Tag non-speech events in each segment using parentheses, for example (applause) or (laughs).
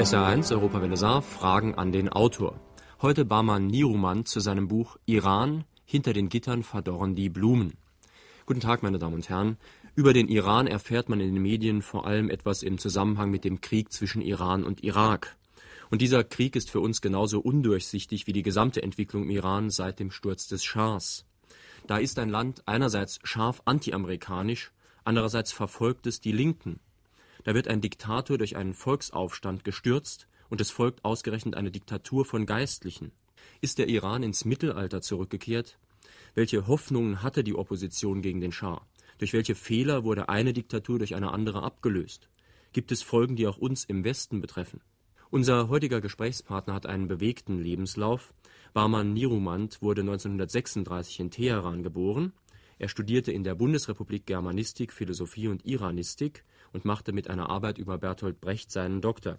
SR1 Europawelle Saar Fragen an den Autor. Heute Barman Niruman zu seinem Buch Iran hinter den Gittern verdorren die Blumen. Guten Tag, meine Damen und Herren. Über den Iran erfährt man in den Medien vor allem etwas im Zusammenhang mit dem Krieg zwischen Iran und Irak. Und dieser Krieg ist für uns genauso undurchsichtig wie die gesamte Entwicklung im Iran seit dem Sturz des Schahs. Da ist ein Land einerseits scharf antiamerikanisch, andererseits verfolgt es die Linken. Da wird ein Diktator durch einen Volksaufstand gestürzt und es folgt ausgerechnet eine Diktatur von Geistlichen. Ist der Iran ins Mittelalter zurückgekehrt? Welche Hoffnungen hatte die Opposition gegen den Schah? Durch welche Fehler wurde eine Diktatur durch eine andere abgelöst? Gibt es Folgen, die auch uns im Westen betreffen? Unser heutiger Gesprächspartner hat einen bewegten Lebenslauf. Barman Nirumand wurde 1936 in Teheran geboren. Er studierte in der Bundesrepublik Germanistik, Philosophie und Iranistik und machte mit einer Arbeit über Bertolt Brecht seinen Doktor.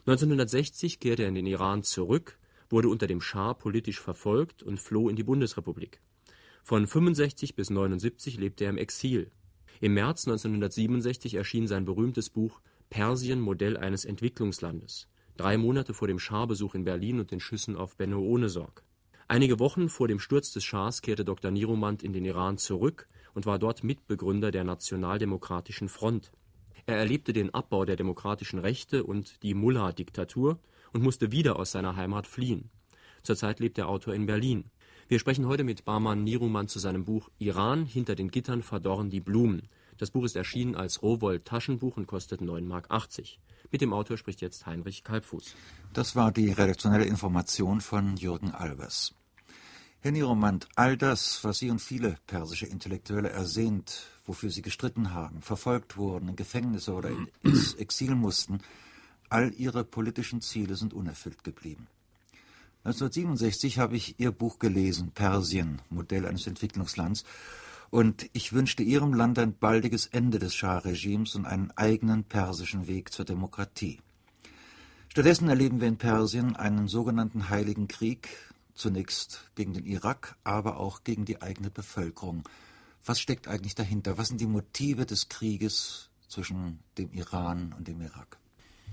1960 kehrte er in den Iran zurück, wurde unter dem Schah politisch verfolgt und floh in die Bundesrepublik. Von 65 bis 79 lebte er im Exil. Im März 1967 erschien sein berühmtes Buch Persien Modell eines Entwicklungslandes, drei Monate vor dem Schah-Besuch in Berlin und den Schüssen auf Benno Ohnesorg. Einige Wochen vor dem Sturz des Schahs kehrte Dr. Niromand in den Iran zurück und war dort Mitbegründer der Nationaldemokratischen Front. Er erlebte den Abbau der demokratischen Rechte und die Mullah-Diktatur und musste wieder aus seiner Heimat fliehen. Zurzeit lebt der Autor in Berlin. Wir sprechen heute mit Barman Niruman zu seinem Buch Iran hinter den Gittern verdorren die Blumen. Das Buch ist erschienen als Rowold Taschenbuch und kostet 9,80 Mark. Mit dem Autor spricht jetzt Heinrich Kalbfuß. Das war die redaktionelle Information von Jürgen Albers. Herr Niromand, all das, was Sie und viele persische Intellektuelle ersehnt, wofür Sie gestritten haben, verfolgt wurden, in Gefängnisse oder (clears throat) ins Exil mussten, all Ihre politischen Ziele sind unerfüllt geblieben. 1967 habe ich Ihr Buch gelesen, Persien, Modell eines Entwicklungslands, und ich wünschte Ihrem Land ein baldiges Ende des Schah-Regimes und einen eigenen persischen Weg zur Demokratie. Stattdessen erleben wir in Persien einen sogenannten Heiligen Krieg, zunächst gegen den Irak, aber auch gegen die eigene Bevölkerung. Was steckt eigentlich dahinter? Was sind die Motive des Krieges zwischen dem Iran und dem Irak?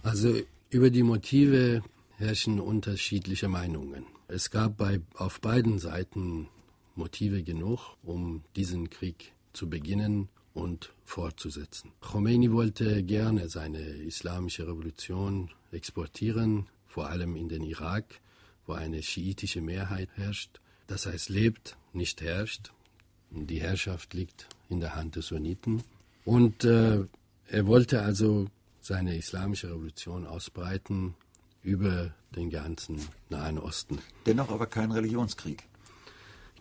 Also über die Motive herrschen unterschiedliche Meinungen. Es gab bei, auf beiden Seiten Motive genug, um diesen Krieg zu beginnen und fortzusetzen. Khomeini wollte gerne seine islamische Revolution exportieren, vor allem in den Irak, wo eine schiitische Mehrheit herrscht. Das heißt, lebt, nicht herrscht. Die Herrschaft liegt in der Hand des Sunniten. Und äh, er wollte also seine islamische Revolution ausbreiten über den ganzen Nahen Osten. Dennoch aber kein Religionskrieg.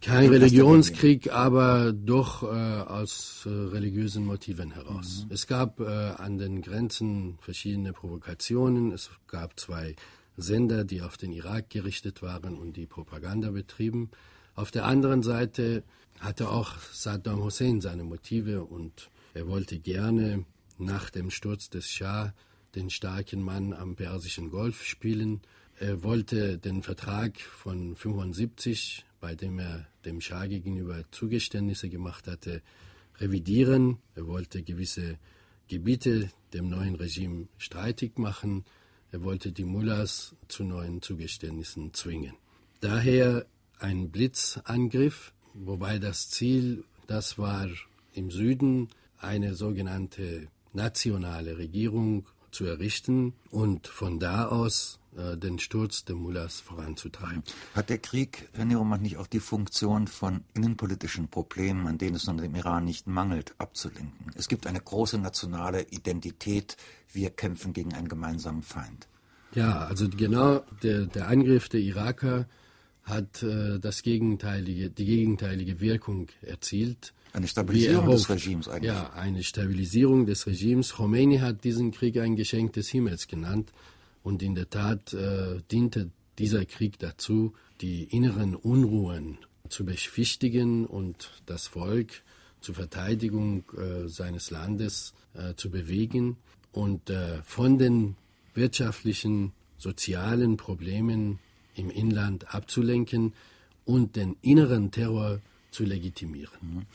Kein Religionskrieg, aber doch äh, aus äh, religiösen Motiven heraus. Mhm. Es gab äh, an den Grenzen verschiedene Provokationen. Es gab zwei Sender, die auf den Irak gerichtet waren und die Propaganda betrieben. Auf der anderen Seite hatte auch Saddam Hussein seine Motive und er wollte gerne nach dem Sturz des Schah den starken Mann am Persischen Golf spielen. Er wollte den Vertrag von 75, bei dem er dem Schah gegenüber Zugeständnisse gemacht hatte, revidieren. Er wollte gewisse Gebiete dem neuen Regime streitig machen. Er wollte die Mullahs zu neuen Zugeständnissen zwingen. Daher ein Blitzangriff, wobei das Ziel, das war im Süden eine sogenannte nationale Regierung zu errichten und von da aus äh, den Sturz der Mullahs voranzutreiben. Hat der Krieg, Herr Neroman, nicht auch die Funktion von innenpolitischen Problemen, an denen es nun im Iran nicht mangelt, abzulenken? Es gibt eine große nationale Identität. Wir kämpfen gegen einen gemeinsamen Feind. Ja, also genau der, der Angriff der Iraker hat äh, das gegenteilige, die gegenteilige Wirkung erzielt. Eine Stabilisierung des Regimes eigentlich. Ja, eine Stabilisierung des Regimes. Khomeini hat diesen Krieg ein Geschenk des Himmels genannt. Und in der Tat äh, diente dieser Krieg dazu, die inneren Unruhen zu beschwichtigen und das Volk zur Verteidigung äh, seines Landes äh, zu bewegen. Und äh, von den wirtschaftlichen, sozialen Problemen im Inland abzulenken und den inneren Terror zu legitimieren. Mhm.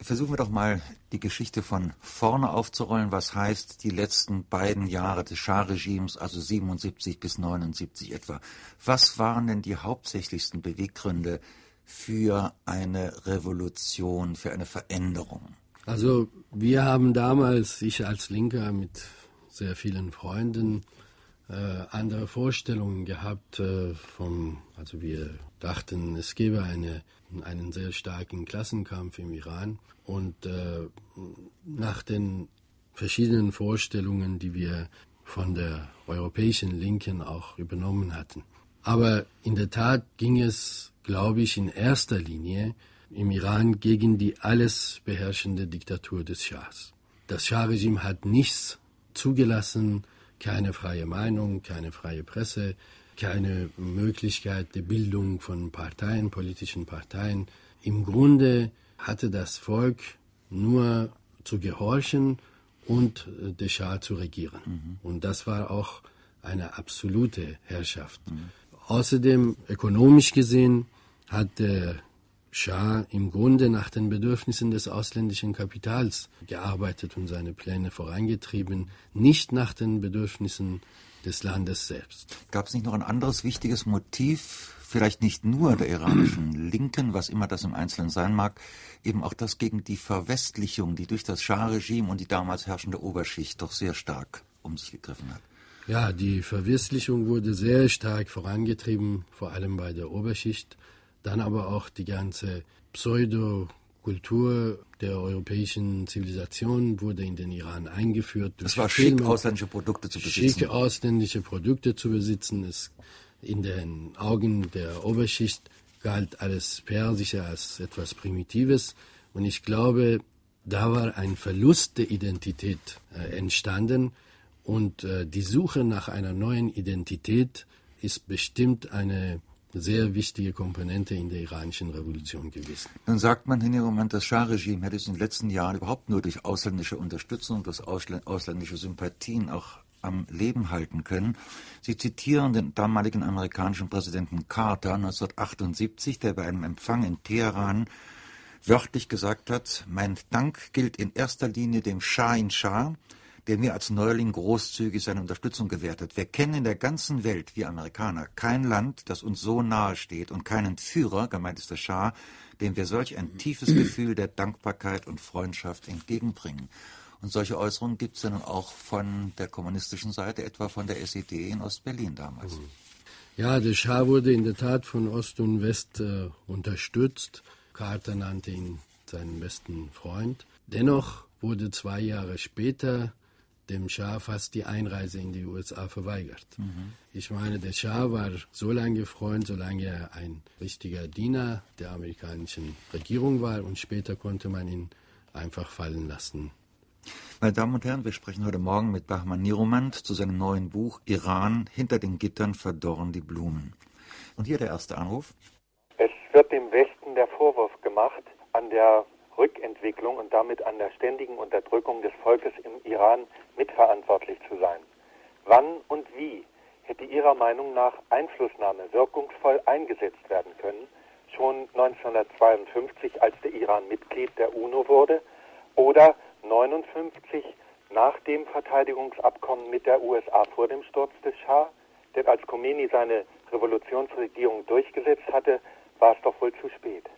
Versuchen wir doch mal die Geschichte von vorne aufzurollen. Was heißt die letzten beiden Jahre des Schah-Regimes, also 77 bis 79 etwa? Was waren denn die hauptsächlichsten Beweggründe für eine Revolution, für eine Veränderung? Also wir haben damals, ich als Linker mit sehr vielen Freunden, äh, andere Vorstellungen gehabt äh, vom, also wir dachten, es gäbe eine, einen sehr starken Klassenkampf im Iran und äh, nach den verschiedenen Vorstellungen, die wir von der europäischen Linken auch übernommen hatten. Aber in der Tat ging es, glaube ich, in erster Linie im Iran gegen die alles beherrschende Diktatur des Schahs. Das Schah-Regime hat nichts zugelassen, keine freie Meinung, keine freie Presse, keine Möglichkeit der Bildung von Parteien, politischen Parteien. Im Grunde hatte das Volk nur zu gehorchen und äh, der Schah zu regieren. Mhm. Und das war auch eine absolute Herrschaft. Mhm. Außerdem, ökonomisch gesehen, hat der Schah im Grunde nach den Bedürfnissen des ausländischen Kapitals gearbeitet und seine Pläne vorangetrieben, nicht nach den Bedürfnissen des Landes selbst. Gab es nicht noch ein anderes wichtiges Motiv, vielleicht nicht nur der iranischen Linken, was immer das im Einzelnen sein mag, eben auch das gegen die Verwestlichung, die durch das Schah-Regime und die damals herrschende Oberschicht doch sehr stark um sich gegriffen hat? Ja, die Verwestlichung wurde sehr stark vorangetrieben, vor allem bei der Oberschicht. Dann aber auch die ganze Pseudo-Kultur der europäischen Zivilisation wurde in den Iran eingeführt. Es war schick, ausländische Produkte zu besitzen. Schick, ausländische Produkte zu besitzen. Es, in den Augen der Oberschicht galt alles Persische als etwas Primitives. Und ich glaube, da war ein Verlust der Identität äh, entstanden. Und äh, die Suche nach einer neuen Identität ist bestimmt eine sehr wichtige Komponente in der iranischen Revolution gewesen. Dann sagt man in dem Moment, das Schah-Regime hätte es in den letzten Jahren überhaupt nur durch ausländische Unterstützung und durch ausländische Sympathien auch am Leben halten können. Sie zitieren den damaligen amerikanischen Präsidenten Carter 1978, der bei einem Empfang in Teheran wörtlich gesagt hat, mein Dank gilt in erster Linie dem Shah in Shah, der mir als Neuling großzügig seine Unterstützung gewährt hat. Wir kennen in der ganzen Welt, wir Amerikaner, kein Land, das uns so nahe steht und keinen Führer, gemeint ist der Schah, dem wir solch ein tiefes Gefühl der Dankbarkeit und Freundschaft entgegenbringen. Und solche Äußerungen gibt es ja nun auch von der kommunistischen Seite, etwa von der SED in Ostberlin damals. Ja, der Schah wurde in der Tat von Ost und West äh, unterstützt. Carter nannte ihn seinen besten Freund. Dennoch wurde zwei Jahre später dem Schah fast die Einreise in die USA verweigert. Mhm. Ich meine, der Schah war so lange Freund, solange er ein richtiger Diener der amerikanischen Regierung war und später konnte man ihn einfach fallen lassen. Meine Damen und Herren, wir sprechen heute Morgen mit Bahman Niromand zu seinem neuen Buch Iran, hinter den Gittern verdorren die Blumen. Und hier der erste Anruf. Es wird dem Westen der Vorwurf gemacht, an der Rückentwicklung und damit an der ständigen Unterdrückung des Volkes im Iran mitverantwortlich zu sein. Wann und wie hätte Ihrer Meinung nach Einflussnahme wirkungsvoll eingesetzt werden können, schon 1952, als der Iran Mitglied der UNO wurde, oder 1959 nach dem Verteidigungsabkommen mit der USA vor dem Sturz des Schah? Denn als Khomeini seine Revolutionsregierung durchgesetzt hatte, war es doch wohl zu spät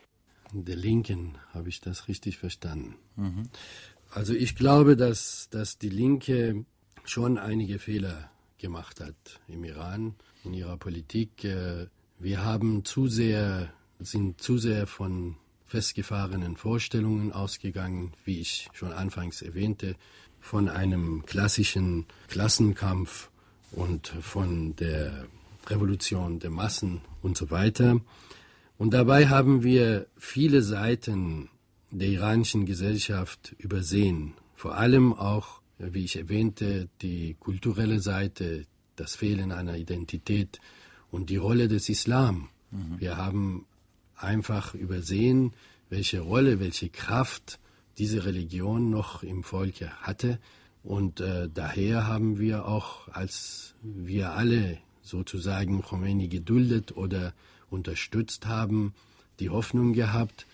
der Linken, habe ich das richtig verstanden? Mhm. Also ich glaube, dass, dass die Linke schon einige Fehler gemacht hat im Iran, in ihrer Politik. Äh, wir haben zu sehr, sind zu sehr von festgefahrenen Vorstellungen ausgegangen, wie ich schon anfangs erwähnte, von einem klassischen Klassenkampf und von der Revolution der Massen und so weiter. Und dabei haben wir viele Seiten der iranischen Gesellschaft übersehen. Vor allem auch, wie ich erwähnte, die kulturelle Seite, das Fehlen einer Identität und die Rolle des Islam. Mhm. Wir haben einfach übersehen, welche Rolle, welche Kraft diese Religion noch im Volke hatte. Und äh, daher haben wir auch, als wir alle sozusagen Khomeini geduldet oder unterstützt haben, die Hoffnung gehabt,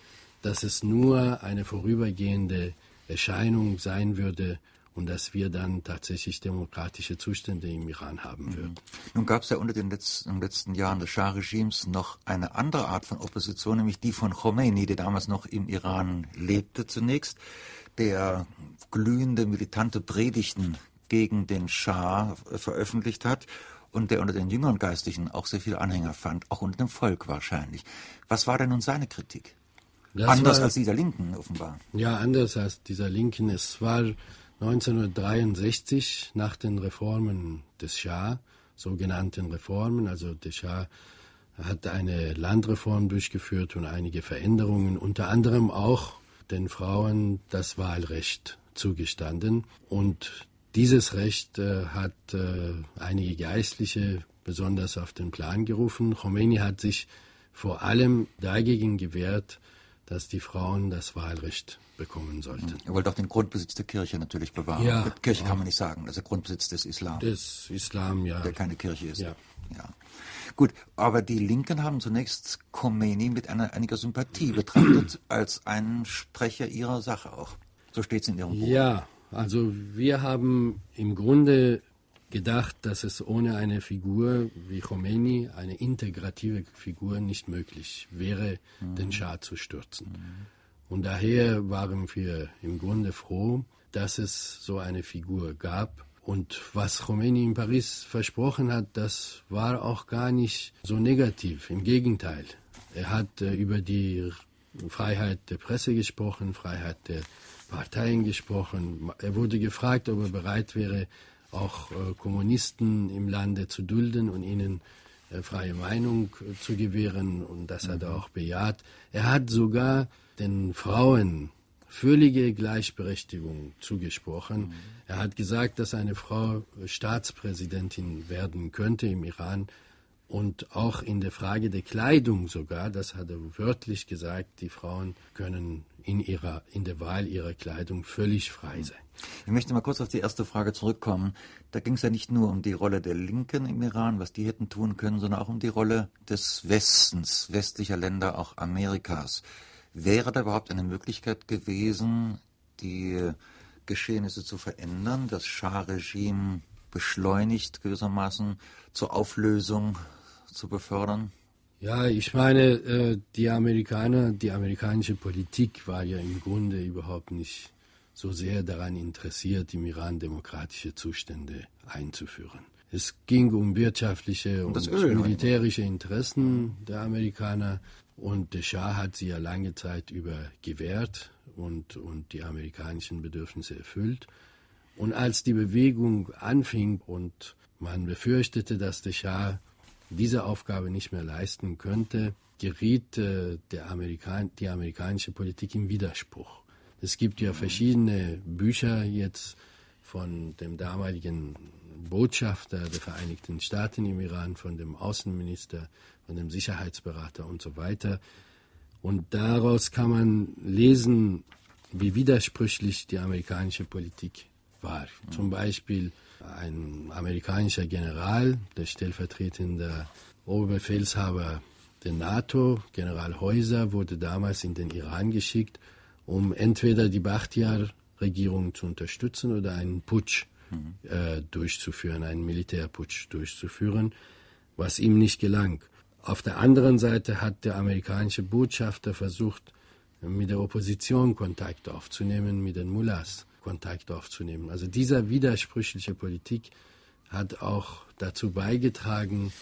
dass es nur eine vorübergehende Erscheinung sein würde und dass wir dann tatsächlich demokratische Zustände im Iran haben mhm. würden. Nun gab es ja unter den letzten, in den letzten Jahren des Schah-Regimes noch eine andere Art von Opposition, nämlich die von Khomeini, der damals noch im Iran lebte zunächst, der glühende, militante Predigten gegen den Schah veröffentlicht hat und der unter den jüngeren Geistlichen auch sehr viele Anhänger fand, auch unter dem Volk wahrscheinlich. Was war denn nun seine Kritik? Das anders war, als dieser Linken offenbar. Ja, anders als dieser Linken. Es war 1963 nach den Reformen des Schah, sogenannten Reformen, also der Schah hat eine Landreform durchgeführt und einige Veränderungen, unter anderem auch den Frauen das Wahlrecht zugestanden. Und dieses Recht äh, hat äh, einige Geistliche besonders auf den Plan gerufen. Khomeini hat sich vor allem dagegen gewehrt, dass die Frauen das Wahlrecht bekommen sollten. Er wollte auch den Grundbesitz der Kirche natürlich bewahren. Ja, Kirche kann man nicht sagen, der Grundbesitz des Islam. Des Islam, ja. Der keine Kirche ist. Ja. ja. Gut, aber die Linken haben zunächst Khomeini mit einer, einiger Sympathie betrachtet (clears throat) als einen Sprecher ihrer Sache auch. So steht es in Ihrem Buch. Ja, also wir haben im Grunde gedacht, dass es ohne eine Figur wie Khomeini, eine integrative Figur, nicht möglich wäre, mhm. den Schah zu stürzen. Mhm. Und daher waren wir im Grunde froh, dass es so eine Figur gab. Und was Khomeini in Paris versprochen hat, das war auch gar nicht so negativ. Im Gegenteil. Er hat äh, über die Freiheit der Presse gesprochen, Freiheit der Parteien gesprochen. Er wurde gefragt, ob er bereit wäre, auch äh, Kommunisten im Lande zu dulden und ihnen äh, freie Meinung äh, zu gewähren. Und das hat er mhm. auch bejaht. Er hat sogar den Frauen völlige Gleichberechtigung zugesprochen. Mhm. Er hat gesagt, dass eine Frau Staatspräsidentin werden könnte im Iran und auch in der Frage der Kleidung sogar, das hat er wörtlich gesagt, die Frauen können in, ihrer, in der Wahl ihrer Kleidung völlig frei sein. Ich möchte mal kurz auf die erste Frage zurückkommen. Da ging es ja nicht nur um die Rolle der Linken im Iran, was die hätten tun können, sondern auch um die Rolle des Westens, westlicher Länder, auch Amerikas. Wäre da überhaupt eine Möglichkeit gewesen, die Geschehnisse zu verändern, das Schah-Regime beschleunigt gewissermaßen zur Auflösung zu befördern? Ja, ich meine, äh, die Amerikaner, die amerikanische Politik war ja im Grunde überhaupt nicht so sehr daran interessiert, im Iran demokratische Zustände einzuführen. Es ging um wirtschaftliche und, und militärische Interessen der Amerikaner und der Schah hat sie ja lange Zeit über gewährt und, und die amerikanischen Bedürfnisse erfüllt. Und als die Bewegung anfing und man befürchtete, dass der Schah diese Aufgabe nicht mehr leisten könnte, geriet äh, der Amerikan die amerikanische Politik in Widerspruch. Es gibt ja verschiedene Bücher jetzt von dem damaligen Botschafter der Vereinigten Staaten im Iran, von dem Außenminister, von dem Sicherheitsberater und so weiter. Und daraus kann man lesen, wie widersprüchlich die amerikanische Politik war. Zum Beispiel ein amerikanischer General, der stellvertretende Oberbefehlshaber der NATO, General Häuser, wurde damals in den Iran geschickt, um entweder die Bachtiar-Regierung zu unterstützen oder einen Putsch mhm. äh, durchzuführen, einen Militärputsch durchzuführen, was ihm nicht gelang. Auf der anderen Seite hat der amerikanische Botschafter versucht, mit der Opposition Kontakt aufzunehmen, mit den Mullahs. Kontakt aufzunehmen. Also dieser widersprüchliche Politik hat auch dazu beigetragen,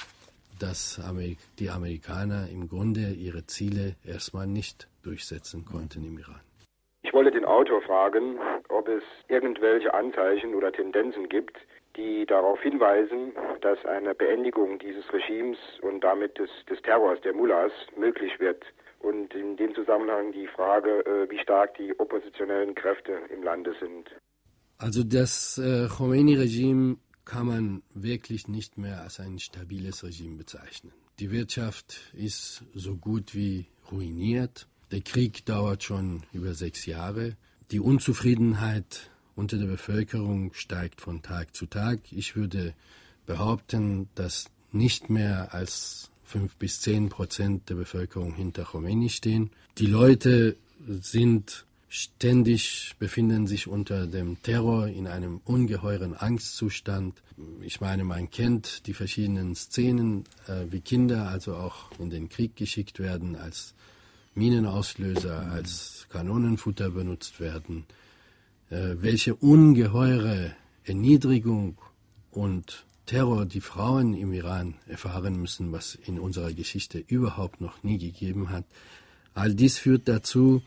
dass die Amerikaner im Grunde ihre Ziele erstmal nicht durchsetzen konnten im Iran. Ich wollte den Autor fragen, ob es irgendwelche Anzeichen oder Tendenzen gibt, die darauf hinweisen, dass eine Beendigung dieses Regimes und damit des, des Terrors der Mullahs möglich wird. Und in dem Zusammenhang die Frage, äh, wie stark die oppositionellen Kräfte im Lande sind. Also das äh, Khomeini-Regime kann man wirklich nicht mehr als ein stabiles Regime bezeichnen. Die Wirtschaft ist so gut wie ruiniert. Der Krieg dauert schon über sechs Jahre. Die Unzufriedenheit unter der Bevölkerung steigt von Tag zu Tag. Ich würde behaupten, dass nicht mehr als fünf bis zehn Prozent der Bevölkerung hinter Khomeini stehen. Die Leute sind ständig, befinden sich unter dem Terror in einem ungeheuren Angstzustand. Ich meine, man kennt die verschiedenen Szenen, äh, wie Kinder also auch in den Krieg geschickt werden, als Minenauslöser, als Kanonenfutter benutzt werden, äh, welche ungeheure Erniedrigung und Terror die Frauen im Iran erfahren müssen, was in unserer Geschichte überhaupt noch nie gegeben hat. All dies führt dazu,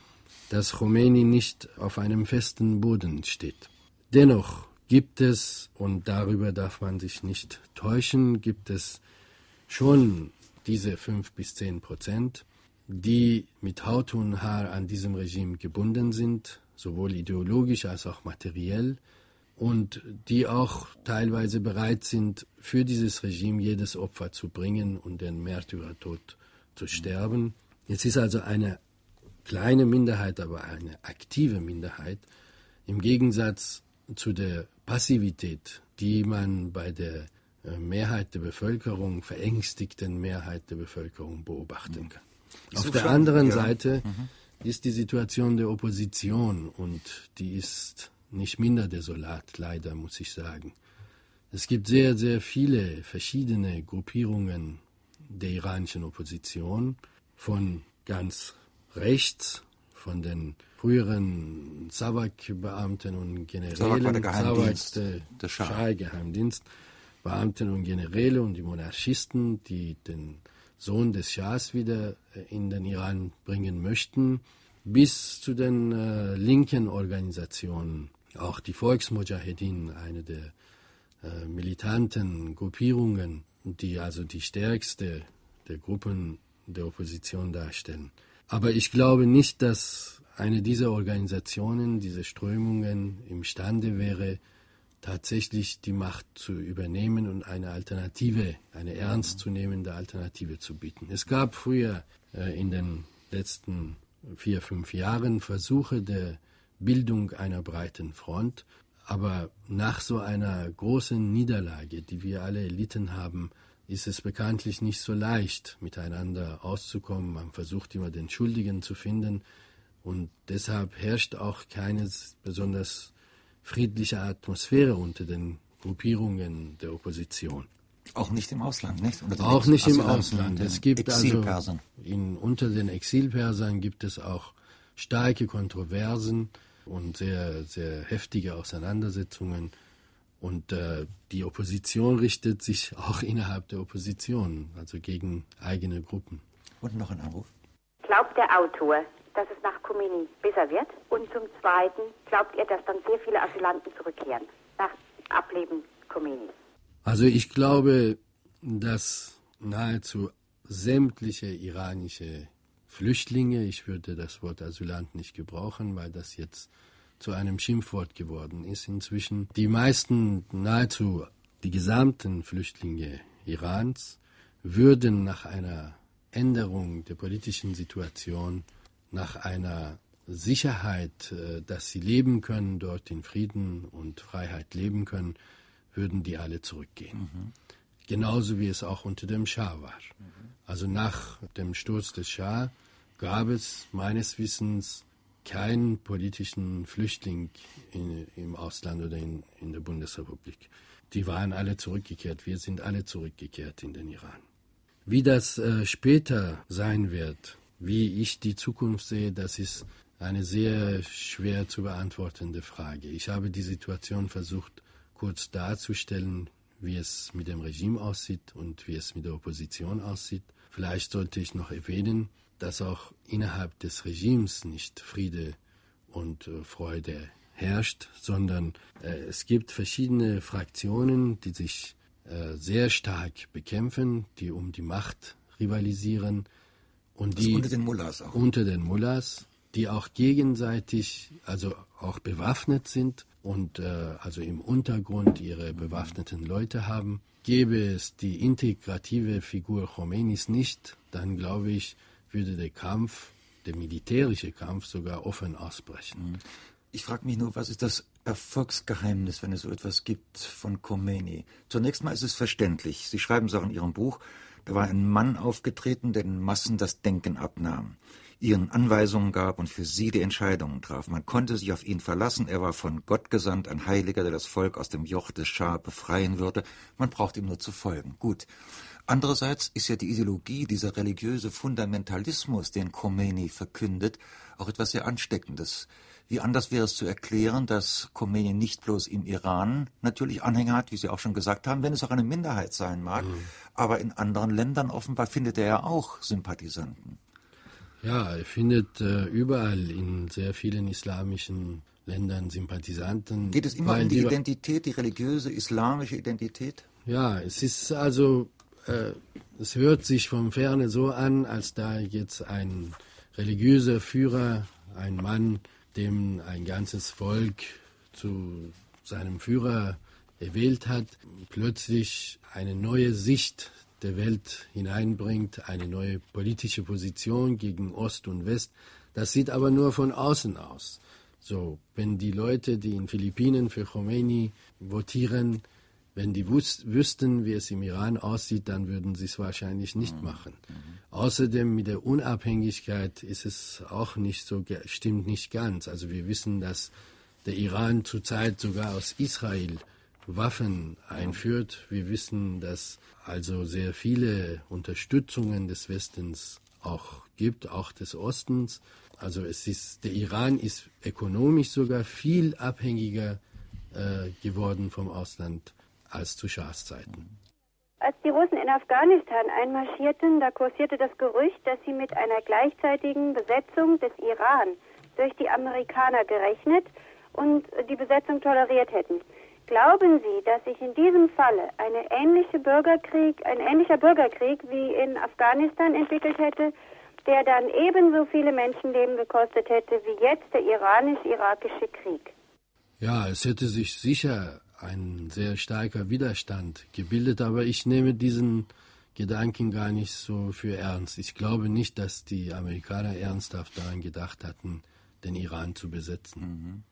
dass Khomeini nicht auf einem festen Boden steht. Dennoch gibt es, und darüber darf man sich nicht täuschen, gibt es schon diese fünf bis zehn Prozent, die mit Haut und Haar an diesem Regime gebunden sind, sowohl ideologisch als auch materiell, und die auch teilweise bereit sind, für dieses Regime jedes Opfer zu bringen und den Märtyrertod zu sterben. Es ist also eine kleine Minderheit, aber eine aktive Minderheit, im Gegensatz zu der Passivität, die man bei der äh, Mehrheit der Bevölkerung, verängstigten Mehrheit der Bevölkerung beobachten kann. Auf der anderen ja. Seite mhm. ist die Situation der Opposition und die ist nicht minder desolat, leider muss ich sagen. Es gibt sehr, sehr viele verschiedene Gruppierungen der iranischen Opposition, von ganz rechts, von den früheren Savak-Beamten und Generälen, Savak war der Geheimdienst, Savak, der, der Schah. Geheimdienst, Beamten und Generäle und die Monarchisten, die den Sohn des Schahs wieder äh, in den Iran bringen möchten, bis zu den äh, linken Organisationen, auch die Volksmujahedin, eine der äh, militanten Gruppierungen, die also die stärkste der Gruppen der Opposition darstellen. Aber ich glaube nicht, dass eine dieser Organisationen, diese Strömungen imstande wäre, tatsächlich die Macht zu übernehmen und eine Alternative, eine ernstzunehmende Alternative zu bieten. Es gab früher äh, in den letzten vier, fünf Jahren Versuche der Bildung einer breiten Front, aber nach so einer großen Niederlage, die wir alle erlitten haben, ist es bekanntlich nicht so leicht, miteinander auszukommen. Man versucht immer den Schuldigen zu finden und deshalb herrscht auch keine besonders friedliche Atmosphäre unter den Gruppierungen der Opposition. Auch nicht im Ausland, nicht? auch nicht im Ausland. Es gibt also in, unter den Exilpersern gibt es auch starke Kontroversen und sehr, sehr heftige Auseinandersetzungen. Und äh, die Opposition richtet sich (laughs) auch innerhalb der Opposition, also gegen eigene Gruppen. Und noch ein Anruf. Glaubt der Autor, dass es nach Khomeini besser wird? Und zum Zweiten, glaubt ihr, dass dann sehr viele Asylanten zurückkehren nach Ableben Khomeinis? Also ich glaube, dass nahezu sämtliche iranische Flüchtlinge, ich würde das Wort Asylant nicht gebrauchen, weil das jetzt zu einem Schimpfwort geworden ist inzwischen. Die meisten, nahezu die gesamten Flüchtlinge Irans würden nach einer Änderung der politischen Situation, nach einer Sicherheit, äh, dass sie leben können, dort in Frieden und Freiheit leben können, würden die alle zurückgehen. Mhm. Genauso wie es auch unter dem Schah war. Mhm. Also nach dem Sturz des Schah gab es meines Wissens keinen politischen Flüchtling in, im Ausland oder in, in der Bundesrepublik. Die waren alle zurückgekehrt. Wir sind alle zurückgekehrt in den Iran. Wie das äh, später sein wird, wie ich die Zukunft sehe, das ist eine sehr schwer zu beantwortende Frage. Ich habe die Situation versucht kurz darzustellen, wie es mit dem Regime aussieht und wie es mit der Opposition aussieht. Vielleicht sollte ich noch erwähnen, dass auch innerhalb des Regimes nicht Friede und äh, Freude herrscht, sondern äh, es gibt verschiedene Fraktionen, die sich äh, sehr stark bekämpfen, die um die Macht rivalisieren und das die unter den Mullahs auch. unter den Mullahs, die auch gegenseitig, also auch bewaffnet sind und äh, also im Untergrund ihre bewaffneten Leute haben. Gäbe es die integrative Figur Khomeinis nicht, dann glaube ich, würde der Kampf, der militärische Kampf sogar offen ausbrechen. Mhm. Ich frage mich nur, was ist das Erfolgsgeheimnis, wenn es so etwas gibt, von Khomeini? Zunächst mal ist es verständlich. Sie schreiben es auch in Ihrem Buch, da war ein Mann aufgetreten, der den Massen das Denken abnahm. Ihnen Anweisungen gab und für sie die Entscheidungen traf. Man konnte sich auf ihn verlassen. Er war von Gott gesandt, ein Heiliger, der das Volk aus dem Joch des Schah befreien würde. Man braucht ihm nur zu folgen. Gut. Andererseits ist ja die Ideologie, dieser religiöse Fundamentalismus, den Khomeini verkündet, auch etwas sehr Ansteckendes. Wie anders wäre es zu erklären, dass Khomeini nicht bloß im Iran natürlich Anhänger hat, wie Sie auch schon gesagt haben, wenn es auch eine Minderheit sein mag, mhm. aber in anderen Ländern offenbar findet er ja auch Sympathisanten. Ja, er findet äh, überall in sehr vielen islamischen Ländern Sympathisanten. Geht es immer um die, Identität, die religiöse islamische Identität? Ja, es ist also, äh, es hört sich vom Ferne so an, als da jetzt ein religiöser Führer, ein Mann, dem ein ganzes Volk zu seinem Führer erwählt hat, plötzlich eine neue Sicht der Welt hineinbringt, eine neue politische Position gegen Ost und West. Das sieht aber nur von außen aus. So, wenn die Leute, die in Philippinen für Khomeini votieren, wenn die wüssten, wie es im Iran aussieht, dann würden sie es wahrscheinlich nicht mhm. machen. Mhm. Außerdem mit der Unabhängigkeit ist es auch nicht so, stimmt nicht ganz. Also wir wissen, dass der Iran zurzeit sogar aus Israel Waffen einführt. Wir wissen, dass also sehr viele Unterstützungen des Westens auch gibt, auch des Ostens. Also es ist, der Iran ist ökonomisch sogar viel abhängiger äh, geworden vom Ausland als zu Schahs Zeiten. Als die Russen in Afghanistan einmarschierten, da kursierte das Gerücht, dass sie mit einer gleichzeitigen Besetzung des Iran durch die Amerikaner gerechnet und die Besetzung toleriert hätten. Glauben Sie, dass sich in diesem Falle eine ähnliche Bürgerkrieg, ein ähnlicher Bürgerkrieg wie in Afghanistan entwickelt hätte, der dann ebenso viele Menschenleben gekostet hätte wie jetzt der iranisch-irakische Krieg? Ja, es hätte sich sicher ein sehr starker Widerstand gebildet, aber ich nehme diesen Gedanken gar nicht so für ernst. Ich glaube nicht, dass die Amerikaner ernsthaft daran gedacht hatten, den Iran zu besetzen. Mhm.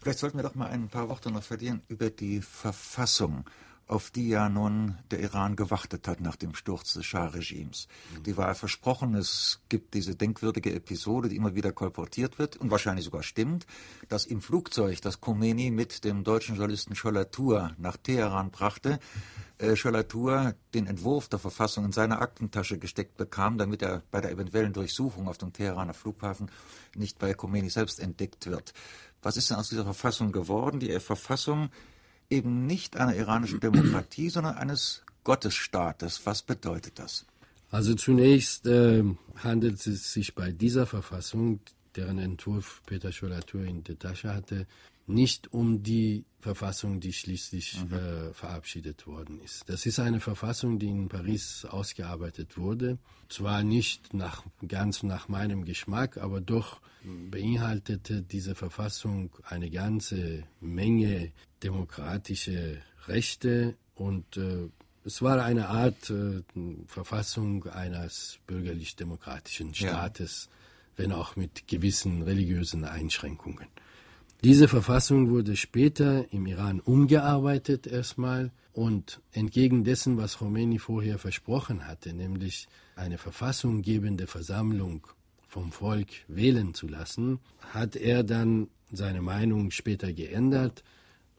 Vielleicht sollten wir doch mal ein paar Worte noch verlieren über die Verfassung, auf die ja nun der Iran gewartet hat nach dem Sturz des Schah-Regimes. Die war versprochen, es gibt diese denkwürdige Episode, die immer wieder kolportiert wird und wahrscheinlich sogar stimmt, dass im Flugzeug, das Khomeini mit dem deutschen Journalisten Schollatur nach Teheran brachte, äh, Schollatur den Entwurf der Verfassung in seine Aktentasche gesteckt bekam, damit er bei der eventuellen Durchsuchung auf dem Teheraner Flughafen nicht bei Khomeini selbst entdeckt wird. Was ist denn aus dieser Verfassung geworden? Die Verfassung eben nicht einer iranischen Demokratie, (clears throat) sondern eines Gottesstaates. Was bedeutet das? Also zunächst äh, handelt es sich bei dieser Verfassung, deren Entwurf Peter Scholatur in der Tasche hatte, nicht um die Verfassung, die schließlich mhm. äh, verabschiedet worden ist. Das ist eine Verfassung, die in Paris ausgearbeitet wurde. Zwar nicht nach, ganz nach meinem Geschmack, aber doch beinhaltete diese Verfassung eine ganze Menge demokratische Rechte und äh, es war eine Art äh, Verfassung eines bürgerlich-demokratischen Staates, ja. wenn auch mit gewissen religiösen Einschränkungen. Diese Verfassung wurde später im Iran umgearbeitet erstmal und entgegen dessen, was Khomeini vorher versprochen hatte, nämlich eine verfassunggebende Versammlung vom Volk wählen zu lassen, hat er dann seine Meinung später geändert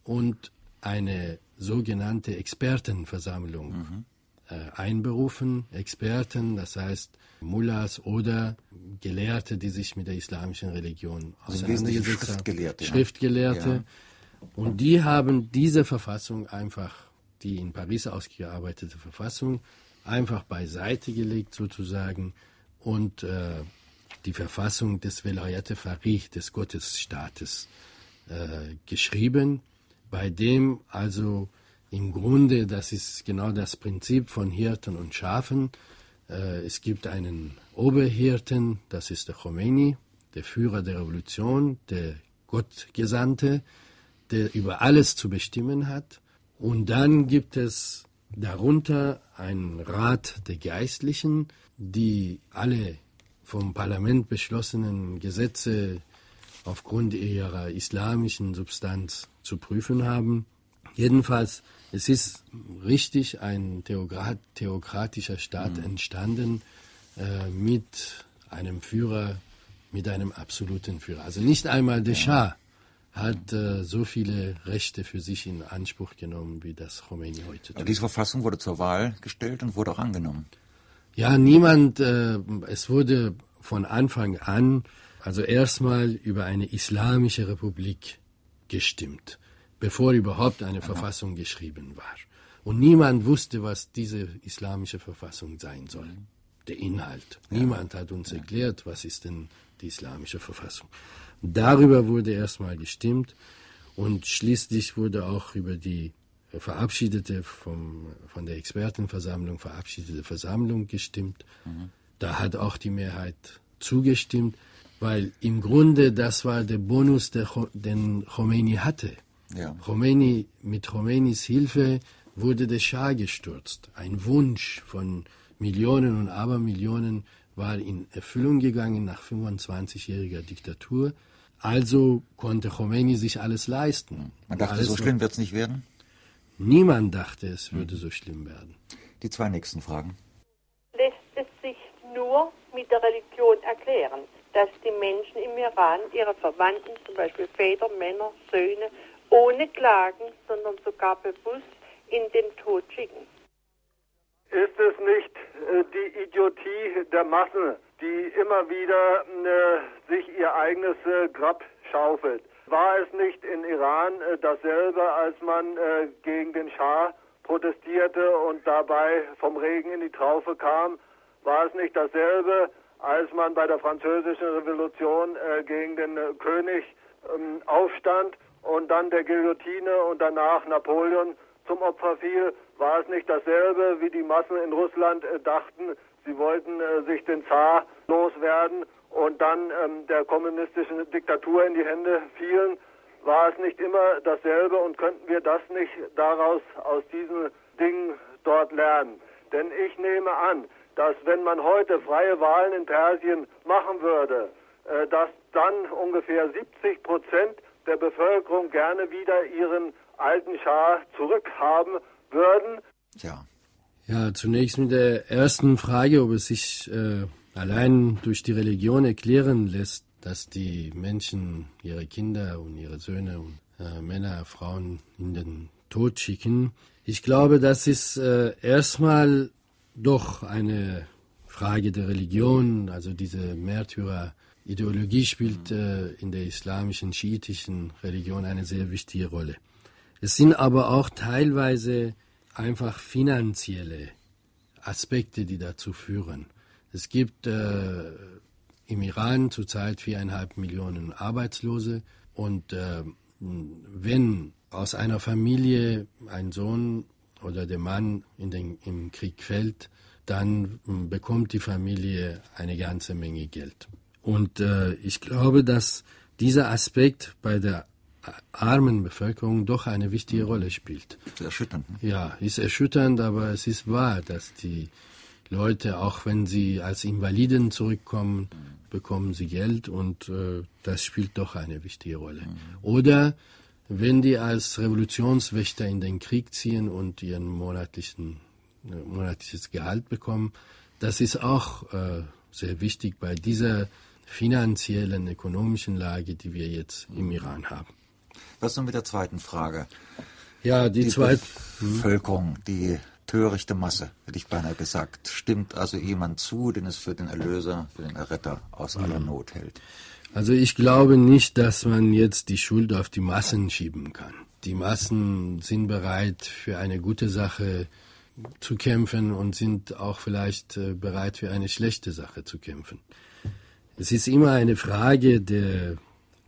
und eine sogenannte Expertenversammlung mhm. Äh, einberufen. Experten, das heißt Mullahs oder Gelehrte, die sich mit der islamischen Religion also auseinandergesetzt haben. Schriftgelehrte. Schriftgelehrte. Ja. Und die haben diese Verfassung einfach, die in Paris ausgearbeitete Verfassung, einfach beiseite gelegt sozusagen und äh, die Verfassung des Velayat Farih, des Gottesstaates, äh, geschrieben, bei dem also im Grunde, das ist genau das Prinzip von Hirten und Schafen, äh, es gibt einen Oberhirten, das ist der Khomeini, der Führer der Revolution, der Gottgesandte, der über alles zu bestimmen hat. Und dann gibt es darunter einen Rat der Geistlichen, die alle vom Parlament beschlossenen Gesetze aufgrund ihrer islamischen Substanz zu prüfen haben. Jedenfalls, es ist richtig ein theokratischer Staat mhm. entstanden äh, mit einem Führer mit einem absoluten Führer. Also nicht einmal der Schah hat äh, so viele Rechte für sich in Anspruch genommen, wie das Khomeini heute tut. Aber diese Verfassung wurde zur Wahl gestellt und wurde auch angenommen. Ja, niemand, äh, es wurde von Anfang an, also erstmal über eine islamische Republik gestimmt, bevor überhaupt eine Aha. Verfassung geschrieben war. Und niemand wusste, was diese islamische Verfassung sein soll. Der Inhalt. Ja. Niemand hat uns erklärt, was ist denn die islamische Verfassung. Darüber wurde erstmal gestimmt und schließlich wurde auch über die verabschiedete vom, von der Expertenversammlung verabschiedete Versammlung gestimmt. Mhm. Da hat auch die Mehrheit zugestimmt, weil im Grunde das war der Bonus, den Khomeini hatte. Ja. Khomeini, mit Khomeinis Hilfe wurde der Schah gestürzt. Ein Wunsch von Millionen und Abermillionen war in Erfüllung gegangen nach 25-jähriger Diktatur. Also konnte Khomeini sich alles leisten. Man dachte, alles so schlimm wird es nicht werden? Niemand dachte, es würde so schlimm werden. Die zwei nächsten Fragen. Lässt es sich nur mit der Religion erklären, dass die Menschen im Iran ihre Verwandten, zum Beispiel Väter, Männer, Söhne, ohne Klagen, sondern sogar bewusst in den Tod schicken? Ist es nicht äh, die Idiotie der Massen, die immer wieder äh, sich ihr eigenes äh, Grab schaufelt? War es nicht in Iran äh, dasselbe, als man äh, gegen den Schah protestierte und dabei vom Regen in die Traufe kam? War es nicht dasselbe, als man bei der französischen Revolution äh, gegen den König ähm, aufstand und dann der Guillotine und danach Napoleon zum Opfer fiel? War es nicht dasselbe, wie die Massen in Russland äh, dachten, sie wollten äh, sich den Zar loswerden und dann ähm, der kommunistischen Diktatur in die Hände fielen? War es nicht immer dasselbe und könnten wir das nicht daraus aus diesen Dingen dort lernen? Denn ich nehme an, dass wenn man heute freie Wahlen in Persien machen würde, äh, dass dann ungefähr 70 Prozent der Bevölkerung gerne wieder ihren alten Schah zurückhaben würden. Ja. Ja, zunächst mit der ersten Frage, ob es sich äh, allein durch die Religion erklären lässt, dass die Menschen ihre Kinder und ihre Söhne und äh, Männer, Frauen in den Tod schicken. Ich glaube, das ist äh, erstmal doch eine Frage der Religion, also diese Märtyrer-Ideologie spielt äh, in der islamischen, schiitischen Religion eine sehr wichtige Rolle. Es sind aber auch teilweise einfach finanzielle Aspekte, die dazu führen. Es gibt äh, im Iran zurzeit viereinhalb Millionen Arbeitslose und äh, wenn aus einer Familie ein Sohn oder der Mann in den, im Krieg fällt, dann bekommt die Familie eine ganze Menge Geld. Und äh, ich glaube, dass dieser Aspekt bei der armen Bevölkerung doch eine wichtige Rolle spielt. Erschütternd. Ne? Ja, ist erschütternd, aber es ist wahr, dass die Leute, auch wenn sie als Invaliden zurückkommen, bekommen sie Geld und äh, das spielt doch eine wichtige Rolle. Mhm. Oder wenn die als Revolutionswächter in den Krieg ziehen und ihren monatlichen äh, monatliches Gehalt bekommen, das ist auch äh, sehr wichtig bei dieser finanziellen, ökonomischen Lage, die wir jetzt im Iran haben. Was nun mit der zweiten Frage? Ja, die, die zweite Bevölkerung, die törichte Masse, hätte ich beinahe gesagt. Stimmt also jemand zu, den es für den Erlöser, für den Erretter aus aller Not hält? Also ich glaube nicht, dass man jetzt die Schuld auf die Massen schieben kann. Die Massen sind bereit, für eine gute Sache zu kämpfen und sind auch vielleicht äh, bereit, für eine schlechte Sache zu kämpfen. Es ist immer eine Frage der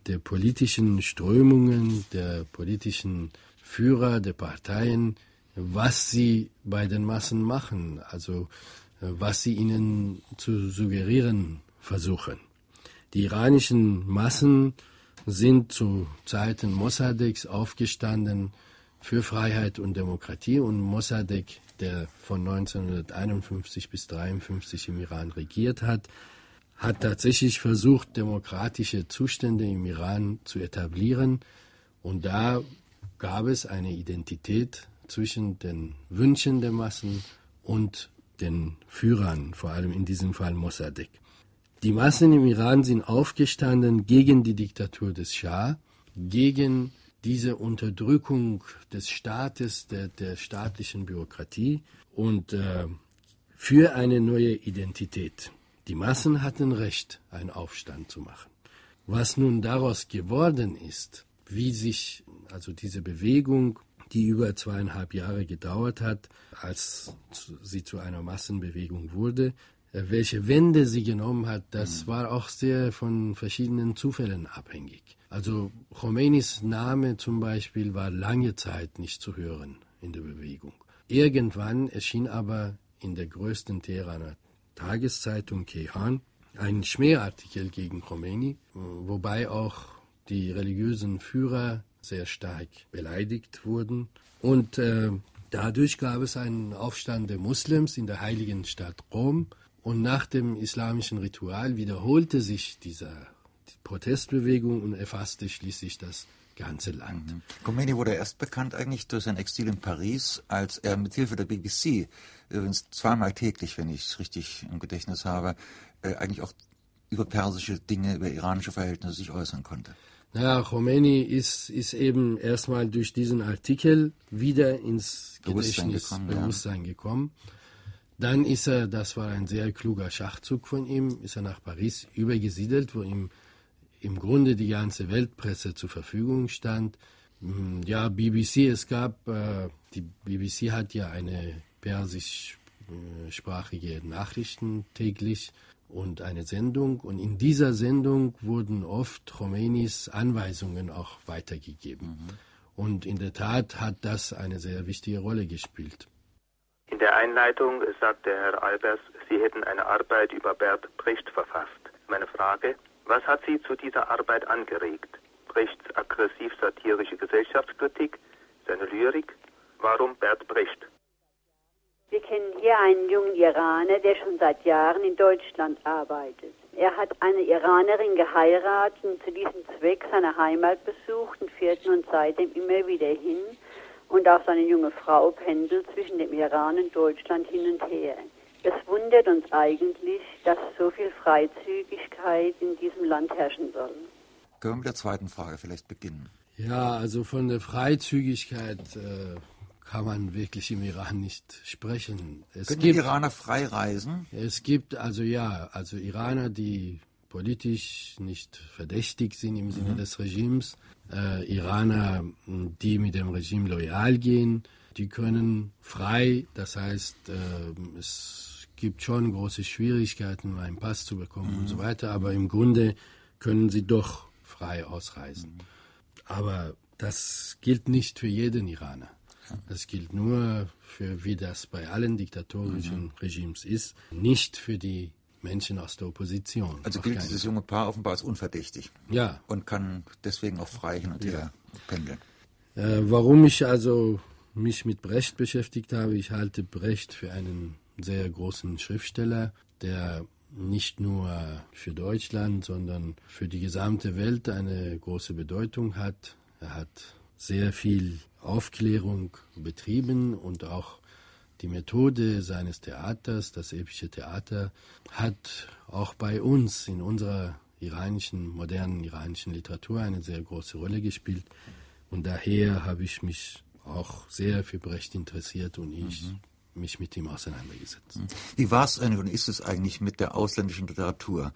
der politischen Strömungen, der politischen Führer, der Parteien, was sie bei den Massen machen, also äh, was sie ihnen zu suggerieren versuchen. Die iranischen Massen sind zu Zeiten Mossadegs aufgestanden für Freiheit und Demokratie und Mossadegh, der von 1951 bis 1953 im Iran regiert hat, hat tatsächlich versucht, demokratische Zustände im Iran zu etablieren. Und da gab es eine Identität zwischen den Wünschen der Massen und den Führern, vor allem in diesem Fall Mossadegh. Die Massen im Iran sind aufgestanden gegen die Diktatur des Schah, gegen diese Unterdrückung des Staates, der, der staatlichen Bürokratie und äh, für eine neue Identität. Die Massen hatten Recht, einen Aufstand zu machen. Was nun daraus geworden ist, wie sich also diese Bewegung, die über zweieinhalb Jahre gedauert hat, als sie zu einer Massenbewegung wurde, äh, welche Wende sie genommen hat, das war auch sehr von verschiedenen Zufällen abhängig. Also Khomeinis Name zum Beispiel war lange Zeit nicht zu hören in der Bewegung. Irgendwann erschien aber in der größten Teheraner Tageszeitung Kehan ein Schmähartikel gegen Khomeini, wobei auch die religiösen Führer sehr stark beleidigt wurden. Und äh, dadurch gab es einen Aufstand der Muslims in der heiligen Stadt Rom. Und nach dem islamischen Ritual wiederholte sich dieser Protestbewegung und erfasste schließlich das ganze Land. Mhm. Khomeini wurde erst bekannt eigentlich durch sein Exil in Paris, als er mit Hilfe der BBC, übrigens zweimal täglich, wenn ich es richtig im Gedächtnis habe, äh, eigentlich auch über persische Dinge, über iranische Verhältnisse sich äußern konnte. Ja, Khomeini ist, ist eben erstmal durch diesen Artikel wieder ins Bewusstsein Gedächtnis gekommen, Bewusstsein ja. gekommen. Dann ist er, das war ein sehr kluger Schachzug von ihm, ist er nach Paris übergesiedelt, wo ihm im Grunde die ganze Weltpresse zur Verfügung stand. Hm, ja, BBC, es gab, äh, die BBC hat ja eine persischsprachige Nachrichten täglich und eine Sendung. Und in dieser Sendung wurden oft Khomeinis Anweisungen auch weitergegeben. Mhm. Und in der Tat hat das eine sehr wichtige Rolle gespielt. In der Einleitung sagte Herr Albers, Sie hätten eine Arbeit über Bert Brecht verfasst. Meine Frage, was hat Sie zu dieser Arbeit angeregt? Brechts aggressiv-satirische Gesellschaftskritik, seine Lyrik? Warum Bert Brecht? Wir kennen hier einen jungen Iraner, der schon seit Jahren in Deutschland arbeitet. Er hat eine Iranerin geheiratet und zu diesem Zweck seine Heimat besucht und fährt nun seitdem immer wieder hin. Und auch seine junge Frau pendelt zwischen dem Iran und Deutschland hin und her. Es wundert uns eigentlich, dass so viel Freizügigkeit in diesem Land herrschen soll. Können wir mit der zweiten Frage vielleicht beginnen? Ja, also von der Freizügigkeit äh, kann man wirklich im Iran nicht sprechen. Es Können gibt, die Iraner frei reisen? Es gibt also ja, also Iraner, die politisch nicht verdächtig sind im Sinne mhm. des Regimes, äh, Iraner, die mit dem Regime loyal gehen, die können frei, das heißt, äh, es gibt schon große Schwierigkeiten, einen Pass zu bekommen mhm. und so weiter, aber im Grunde können sie doch frei ausreisen. Mhm. Aber das gilt nicht für jeden Iraner. Das gilt nur für, wie das bei allen diktatorischen mhm. Regimes ist, nicht für die Menschen aus der Opposition. Also gilt dieses junge Paar offenbar als unverdächtig. Ja. Und kann deswegen auch frei hin und ja. her pendeln. Äh, warum ich also mich mit Brecht beschäftigt habe, ich halte Brecht für einen sehr großen Schriftsteller, der nicht nur für Deutschland, sondern für die gesamte Welt eine große Bedeutung hat. Er hat sehr viel Aufklärung betrieben und auch die Methode seines Theaters, das epische Theater, hat auch bei uns in unserer iranischen, modernen iranischen Literatur eine sehr große Rolle gespielt. Und daher habe ich mich auch sehr für Brecht interessiert und ich mhm mich mit ihm auseinandergesetzt. Hm. Wie war es und ist es eigentlich mit der ausländischen Literatur?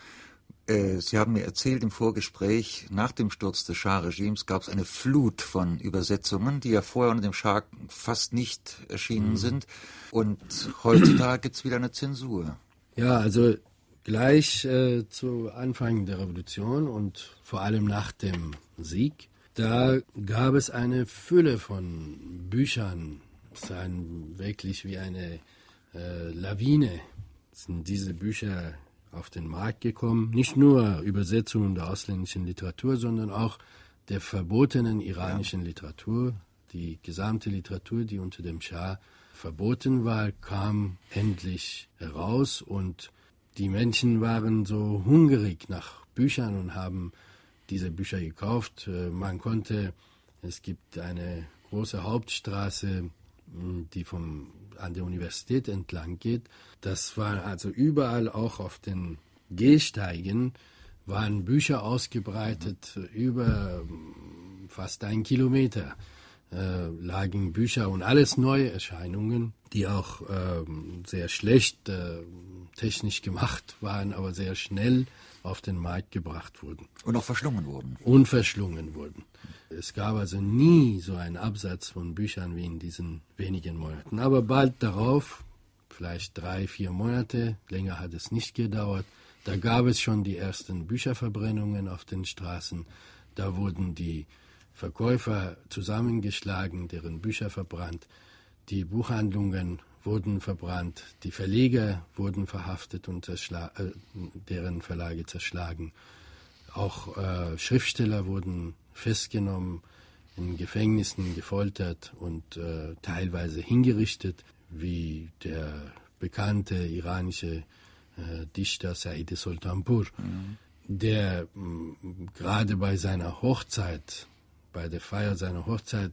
Äh, Sie haben mir erzählt im Vorgespräch, nach dem Sturz des Schah-Regimes gab es eine Flut von Übersetzungen, die ja vorher unter dem Schah fast nicht erschienen mhm. sind. Und heutzutage gibt es wieder eine Zensur. Ja, also gleich äh, zu Anfang der Revolution und vor allem nach dem Sieg, da gab es eine Fülle von Büchern, sein wirklich wie eine äh, Lawine sind diese Bücher auf den Markt gekommen. Nicht nur Übersetzungen der ausländischen Literatur, sondern auch der verbotenen iranischen ja. Literatur. Die gesamte Literatur, die unter dem Schah verboten war, kam endlich heraus und die Menschen waren so hungrig nach Büchern und haben diese Bücher gekauft. Äh, man konnte, es gibt eine große Hauptstraße die vom, an der Universität entlang geht. Das war also überall auch auf den Gehsteigen waren Bücher ausgebreitet über ähm, fast einen Kilometer äh, lagen Bücher und alles neue Erscheinungen, die auch äh, sehr schlecht äh, technisch gemacht waren, aber sehr schnell auf den Markt gebracht wurden. Und auch verschlungen wurden. Und verschlungen wurden. Es gab also nie so einen Absatz von Büchern wie in diesen wenigen Monaten. Aber bald darauf, vielleicht drei, vier Monate, länger hat es nicht gedauert, da gab es schon die ersten Bücherverbrennungen auf den Straßen. Da wurden die Verkäufer zusammengeschlagen, deren Bücher verbrannt. Die Buchhandlungen wurden verbrannt, die Verleger wurden verhaftet und äh, deren Verlage zerschlagen. Auch äh, Schriftsteller wurden festgenommen, in Gefängnissen gefoltert und äh, teilweise hingerichtet, wie der bekannte iranische äh, Dichter Said Sultanpur, mhm. der gerade bei seiner Hochzeit, bei der Feier seiner Hochzeit,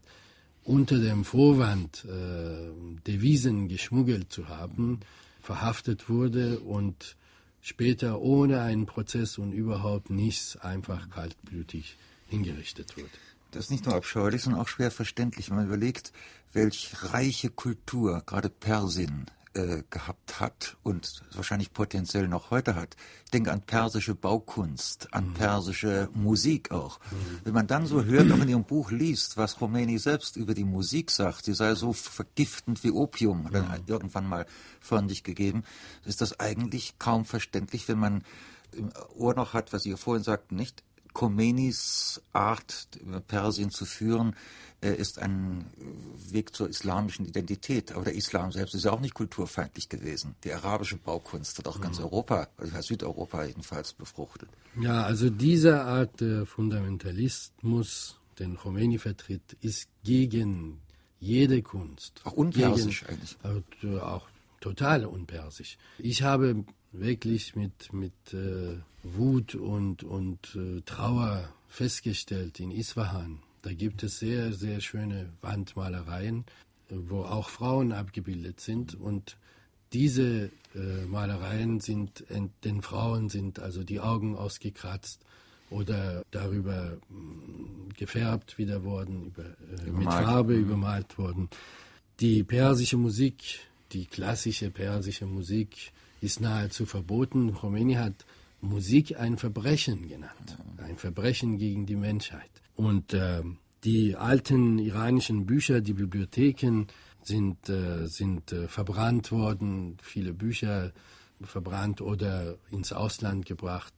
unter dem Vorwand, äh, Devisen geschmuggelt zu haben, verhaftet wurde und später ohne einen Prozess und überhaupt nichts einfach kaltblütig hingerichtet wurde. Das ist nicht nur abscheulich, sondern auch schwer verständlich, wenn man überlegt, welch reiche Kultur gerade Persien äh, gehabt hat und wahrscheinlich potenziell noch heute hat. Ich denke an persische Baukunst, an mhm. persische Musik auch. Mhm. Wenn man dann so hört, auch in Ihrem Buch liest, was Khomeini selbst über die Musik sagt, sie sei so vergiftend wie Opium, hat er mhm. irgendwann mal von sich gegeben, ist das eigentlich kaum verständlich, wenn man im Ohr noch hat, was Sie vorhin sagten, nicht? Khomeinis Art, Persien zu führen, äh, ist ein Weg zur islamischen Identität. Aber der Islam selbst ist ja auch nicht kulturfeindlich gewesen. Die arabische Baukunst hat auch ganz mhm. Europa, also Südeuropa jedenfalls befruchtet. Ja, also diese Art der Fundamentalismus, den Khomeini vertritt, ist gegen jede Kunst. Auch unpersisch gegen, eigentlich. Äh, auch total unpersisch. Ich habe wirklich mit, mit äh, Wut und, und äh, Trauer festgestellt in Isfahan. Da gibt es sehr, sehr schöne Wandmalereien, wo auch Frauen abgebildet sind. Und diese äh, Malereien sind, den Frauen sind also die Augen ausgekratzt oder darüber mh, mm, gefärbt wieder worden, über, äh, mit Farbe mhm. übermalt worden. Die persische Musik, die klassische persische Musik, ist nahezu verboten. Khomeini hat Musik ein Verbrechen genannt, ein Verbrechen gegen die Menschheit. Und äh, die alten iranischen Bücher, die Bibliotheken sind, äh, sind äh, verbrannt worden, viele Bücher verbrannt oder ins Ausland gebracht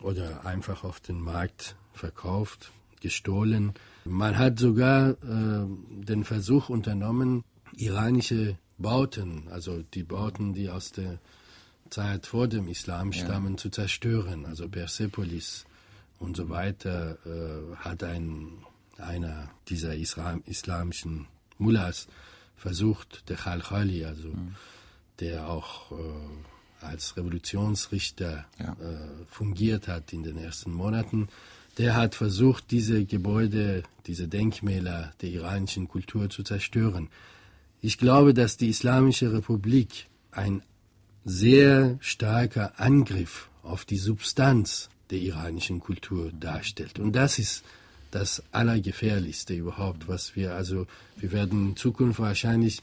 oder einfach auf den Markt verkauft, gestohlen. Man hat sogar äh, den Versuch unternommen, iranische Bauten, also die Bauten, die aus der Zeit vor dem Islam stammen, ja. zu zerstören. Also Persepolis und so weiter äh, hat ein, einer dieser Islam, islamischen Mullahs versucht, der Khalkhali, also mhm. der auch äh, als Revolutionsrichter ja. äh, fungiert hat in den ersten Monaten, der hat versucht, diese Gebäude, diese Denkmäler der iranischen Kultur zu zerstören. Ich glaube, dass die Islamische Republik ein sehr starker Angriff auf die Substanz der iranischen Kultur darstellt. Und das ist das Allergefährlichste überhaupt, was wir also, wir werden in Zukunft wahrscheinlich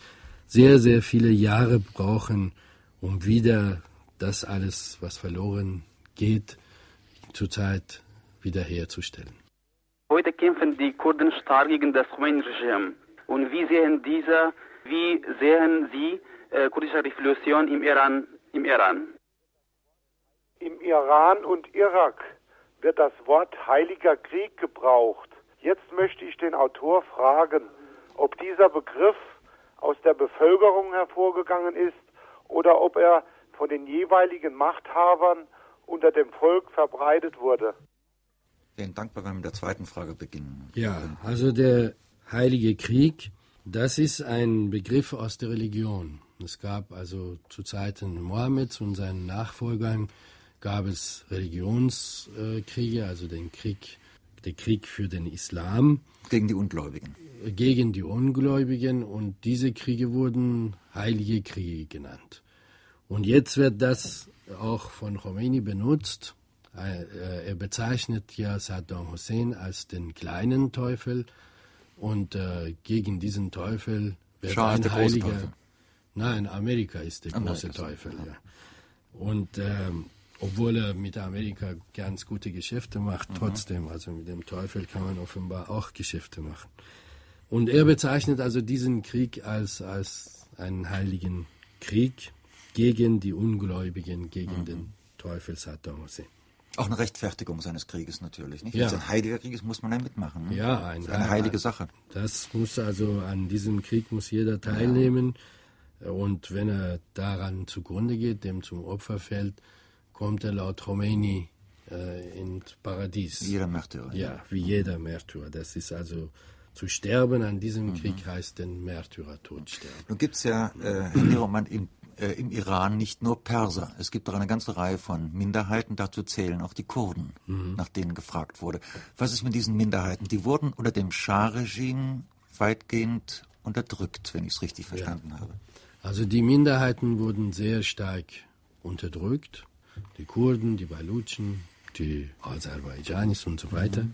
sehr, sehr viele Jahre brauchen, um wieder das alles, was verloren geht, zurzeit wiederherzustellen. Heute kämpfen die Kurden stark gegen das Khomeini-Regime. Und wie sehen diese, wie sehen Sie äh, kurdische Revolution im Iran, im Iran. Im Iran und Irak wird das Wort Heiliger Krieg gebraucht. Jetzt möchte ich den Autor fragen, ob dieser Begriff aus der Bevölkerung hervorgegangen ist oder ob er von den jeweiligen Machthabern unter dem Volk verbreitet wurde. Ich bin dankbar, wenn wir mit der zweiten Frage beginnen. Ja, also der Heilige Krieg das ist ein Begriff aus der Religion. Es gab also zu Zeiten Mohammeds und seinen Nachfolgern gab es Religionskriege, also den Krieg, der Krieg für den Islam. Gegen die Ungläubigen. Gegen die Ungläubigen und diese Kriege wurden heilige Kriege genannt. Und jetzt wird das auch von Khomeini benutzt. Äh, er bezeichnet ja Saddam Hussein als den kleinen Teufel und äh, gegen diesen Teufel wird Schah ein Heiliger. Teufel. Nein, Amerika ist der Amerika große Teufel. Ja. Und ähm, obwohl er mit Amerika ganz gute Geschäfte macht, Mhm. trotzdem, also mit dem Teufel kann man offenbar auch Geschäfte machen. Und er bezeichnet also diesen Krieg als, als einen heiligen Krieg gegen die Ungläubigen, gegen Mhm. den Teufel Saddam Hussein. Auch eine Rechtfertigung seines Krieges natürlich. Nicht? Ja. Wenn es ein heiliger Krieg ist, muss man ja mitmachen. Ne? Ja, ein, eine heilige Sache. Das muss also an diesem Krieg muss jeder teilnehmen. Und wenn er daran zugrunde geht, dem zum Opfer fällt, kommt er laut Khomeini äh, ins Paradies. Wie jeder Märtyrer. Ja, wie jeder Märtyrer. Das ist also zu sterben an diesem Mhm. Krieg heißt den Märtyrertod sterben. Nun gibt es ja, äh, Herr Nieromann, im, äh, im Iran nicht nur Perser. Es gibt auch eine ganze Reihe von Minderheiten, dazu zählen auch die Kurden, Mhm. nach denen gefragt wurde. Was ist mit diesen Minderheiten? Die wurden unter dem Schah-Regime weitgehend unterdrückt, wenn ich es richtig verstanden habe. Also die Minderheiten wurden sehr stark unterdrückt. Die Kurden, die Balutschen, die Aserbaidschanis und so weiter.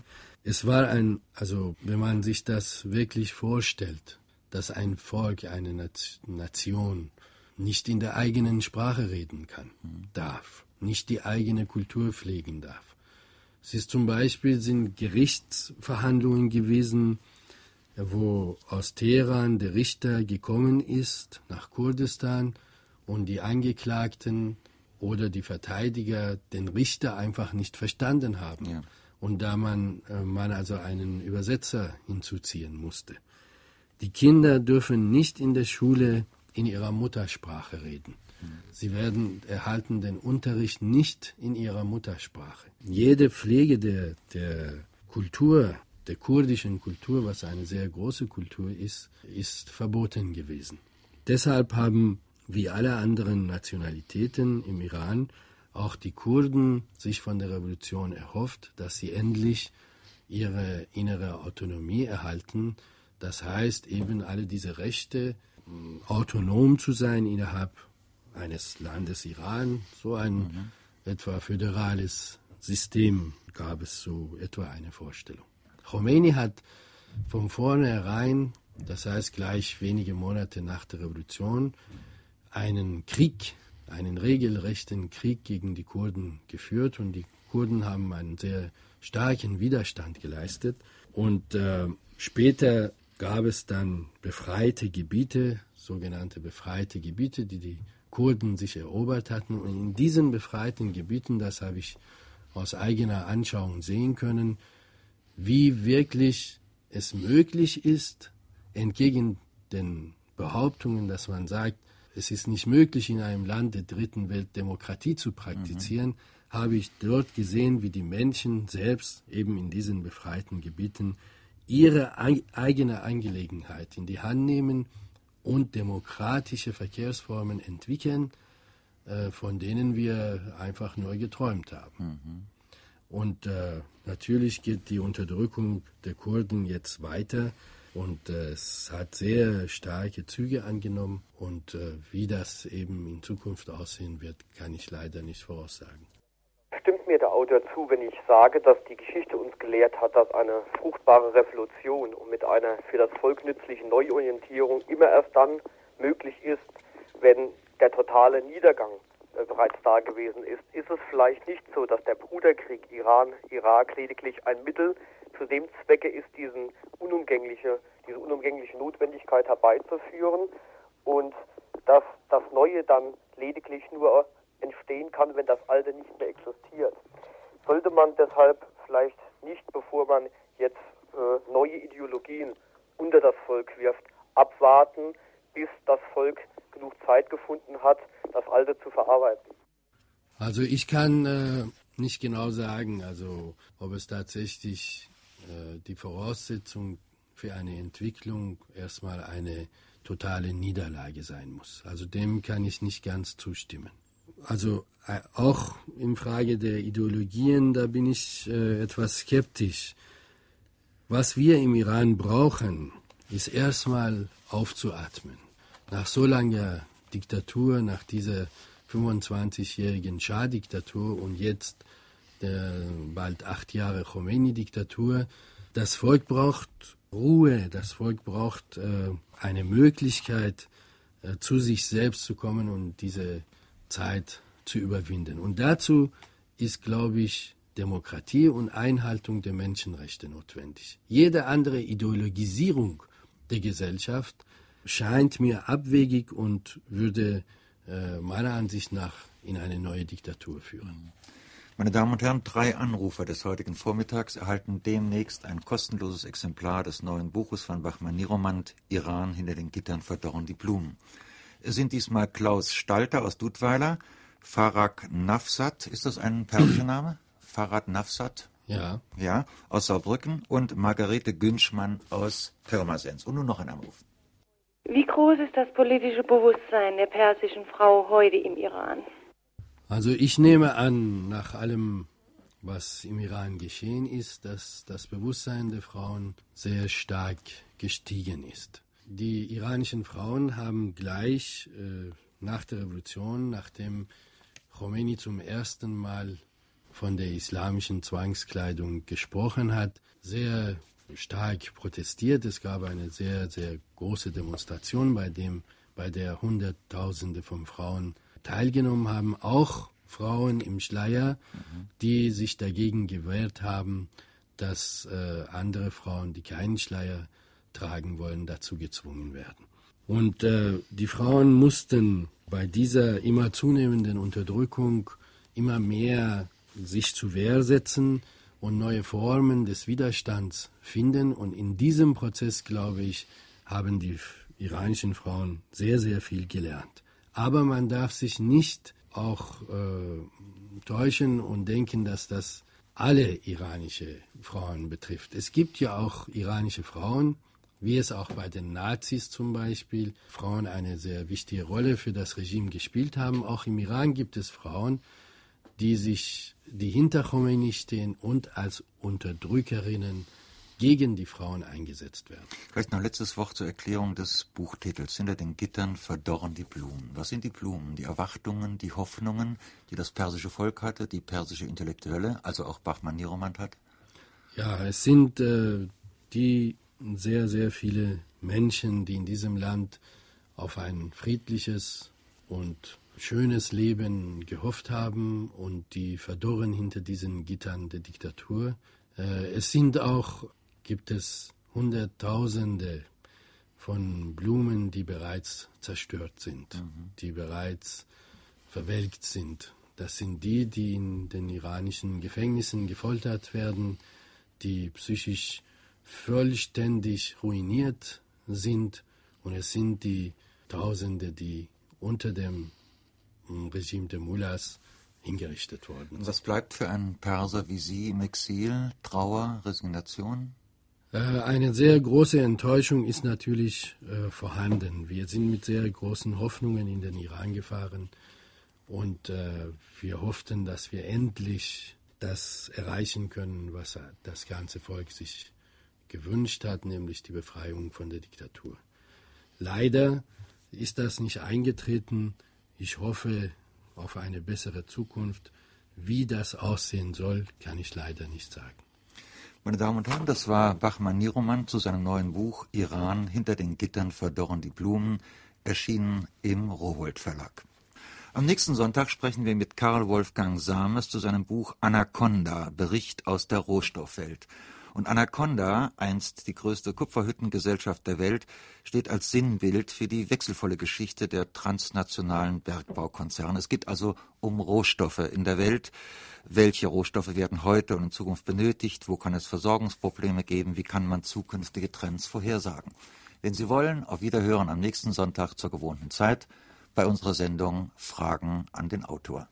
Es war ein, also wenn man sich das wirklich vorstellt, dass ein Volk, eine Nat- Nation nicht in der eigenen Sprache reden kann, darf, nicht die eigene Kultur pflegen darf. Es ist zum Beispiel sind Gerichtsverhandlungen gewesen, wo aus Teheran der Richter gekommen ist nach Kurdistan und die Angeklagten oder die Verteidiger den Richter einfach nicht verstanden haben. Ja. Und da man, äh, man also einen Übersetzer hinzuziehen musste. Die Kinder dürfen nicht in der Schule in ihrer Muttersprache reden. Sie werden erhalten den Unterricht nicht in ihrer Muttersprache. Jede Pflege der, der Kultur, der kurdischen Kultur, was eine sehr große Kultur ist, ist verboten gewesen. Deshalb haben, wie alle anderen Nationalitäten im Iran, auch die Kurden sich von der Revolution erhofft, dass sie endlich ihre innere Autonomie erhalten. Das heißt eben alle diese Rechte, autonom zu sein innerhalb eines Landes Iran, so ein etwa föderales System gab es so etwa eine Vorstellung. Khomeini hat von vornherein, das heißt gleich wenige Monate nach der Revolution, einen Krieg, einen regelrechten Krieg gegen die Kurden geführt und die Kurden haben einen sehr starken Widerstand geleistet. Und äh, später gab es dann befreite Gebiete, sogenannte befreite Gebiete, die die Kurden sich erobert hatten. Und in diesen befreiten Gebieten, das habe ich aus eigener Anschauung sehen können, wie wirklich es möglich ist, entgegen den Behauptungen, dass man sagt, es ist nicht möglich, in einem Land der dritten Welt Demokratie zu praktizieren, habe ich dort gesehen, wie die Menschen selbst eben in diesen befreiten Gebieten ihre ei- eigene Angelegenheit in die Hand nehmen und demokratische Verkehrsformen entwickeln, äh, von denen wir einfach nur geträumt haben. Und äh, natürlich geht die Unterdrückung der Kurden jetzt weiter und äh, es hat sehr starke Züge angenommen und äh, wie das eben in Zukunft aussehen wird, kann ich leider nicht voraussagen. Stimmt mir der Autor zu, wenn ich sage, dass die Geschichte uns gelehrt hat, dass eine fruchtbare Revolution und mit einer für das Volk nützlichen Neuorientierung immer erst dann möglich ist, wenn der totale Niedergang äh, bereits da gewesen ist? Ist es vielleicht nicht so, dass der Bruderkrieg Iran-Irak lediglich ein Mittel zu dem Zwecke ist, diesen unumgängliche, diese unumgängliche Notwendigkeit herbeizuführen und dass das Neue dann lediglich nur entstehen kann, wenn das Alte nicht mehr existiert. Sollte man deshalb vielleicht nicht, bevor man jetzt äh, neue Ideologien unter das Volk wirft, abwarten, bis das Volk genug Zeit gefunden hat, das Alte zu verarbeiten? Also ich kann äh, nicht genau sagen, also ob es tatsächlich äh, die Voraussetzung für eine Entwicklung erstmal eine totale Niederlage sein muss. Also dem kann ich nicht ganz zustimmen. Also äh, auch in Frage der Ideologien, da bin ich äh, etwas skeptisch. Was wir im Iran brauchen, ist erstmal aufzuatmen. Nach so langer Diktatur, nach dieser 25-jährigen Schah-Diktatur und jetzt der bald acht Jahre Khomeini-Diktatur. Das Volk braucht Ruhe, das Volk braucht äh, eine Möglichkeit, äh, zu sich selbst zu kommen und diese Zeit zu überwinden. Und dazu ist, glaube ich, Demokratie und Einhaltung der Menschenrechte notwendig. Jede andere Ideologisierung der Gesellschaft scheint mir abwegig und würde äh, meiner Ansicht nach in eine neue Diktatur führen. Meine Damen und Herren, drei Anrufer des heutigen Vormittags erhalten demnächst ein kostenloses Exemplar des neuen Buches von Bachmann Niromand, Iran hinter den Gittern verdorren die Blumen. Sind diesmal Klaus Stalter aus Dudweiler, Farag Nafsat, ist das ein persischer Name? Farad Nafsat? Ja. Ja, aus Saarbrücken und Margarete Günschmann aus Pirmasens. Und nun noch ein Anruf. Wie groß ist das politische Bewusstsein der persischen Frau heute im Iran? Also ich nehme an, nach allem, was im Iran geschehen ist, dass das Bewusstsein der Frauen sehr stark gestiegen ist. Die iranischen Frauen haben gleich äh, nach der Revolution, nachdem Khomeini zum ersten Mal von der islamischen Zwangskleidung gesprochen hat, sehr stark protestiert. Es gab eine sehr, sehr große Demonstration, bei, dem, bei der Hunderttausende von Frauen teilgenommen haben, auch Frauen im Schleier, die sich dagegen gewehrt haben, dass äh, andere Frauen, die keinen Schleier tragen wollen, dazu gezwungen werden. Und äh, die Frauen mussten bei dieser immer zunehmenden Unterdrückung immer mehr sich zu Wehr setzen und neue Formen des Widerstands finden. Und in diesem Prozess, glaube ich, haben die iranischen Frauen sehr, sehr viel gelernt. Aber man darf sich nicht auch äh, täuschen und denken, dass das alle iranische Frauen betrifft. Es gibt ja auch iranische Frauen, wie es auch bei den Nazis zum Beispiel Frauen eine sehr wichtige Rolle für das Regime gespielt haben. Auch im Iran gibt es Frauen, die sich, die hinter Khomeini stehen und als Unterdrückerinnen gegen die Frauen eingesetzt werden. Vielleicht noch ein letztes Wort zur Erklärung des Buchtitels. Hinter den Gittern verdorren die Blumen. Was sind die Blumen? Die Erwartungen, die Hoffnungen, die das persische Volk hatte, die persische Intellektuelle, also auch Bachmann Niromand hat? Ja, es sind äh, die sehr, sehr viele Menschen, die in diesem Land auf ein friedliches und schönes Leben gehofft haben und die verdorren hinter diesen Gittern der Diktatur. Äh, es sind auch, gibt es Hunderttausende von Blumen, die bereits zerstört sind, mhm. die bereits verwelkt sind. Das sind die, die in den iranischen Gefängnissen gefoltert werden, die psychisch vollständig ruiniert sind und es sind die Tausende, die unter dem Regime der Mullahs hingerichtet worden. Was bleibt für einen Perser wie Sie im Exil? Trauer, Resignation? Äh, eine sehr große Enttäuschung ist natürlich äh, vorhanden. Wir sind mit sehr großen Hoffnungen in den Iran gefahren und äh, wir hofften, dass wir endlich das erreichen können, was das ganze Volk sich gewünscht hat, nämlich die Befreiung von der Diktatur. Leider ist das nicht eingetreten. Ich hoffe auf eine bessere Zukunft. Wie das aussehen soll, kann ich leider nicht sagen. Meine Damen und Herren, das war Bachmann Niroman zu seinem neuen Buch Iran hinter den Gittern verdorren die Blumen, erschienen im Rowold Verlag. Am nächsten Sonntag sprechen wir mit Karl Wolfgang Sames zu seinem Buch Anaconda, Bericht aus der Rohstoffwelt. Und Anaconda, einst die größte Kupferhüttengesellschaft der Welt, steht als Sinnbild für die wechselvolle Geschichte der transnationalen Bergbaukonzerne. Es geht also um Rohstoffe in der Welt. Welche Rohstoffe werden heute und in Zukunft benötigt? Wo kann es Versorgungsprobleme geben? Wie kann man zukünftige Trends vorhersagen? Wenn Sie wollen, auf Wiederhören am nächsten Sonntag zur gewohnten Zeit bei unserer Sendung Fragen an den Autor.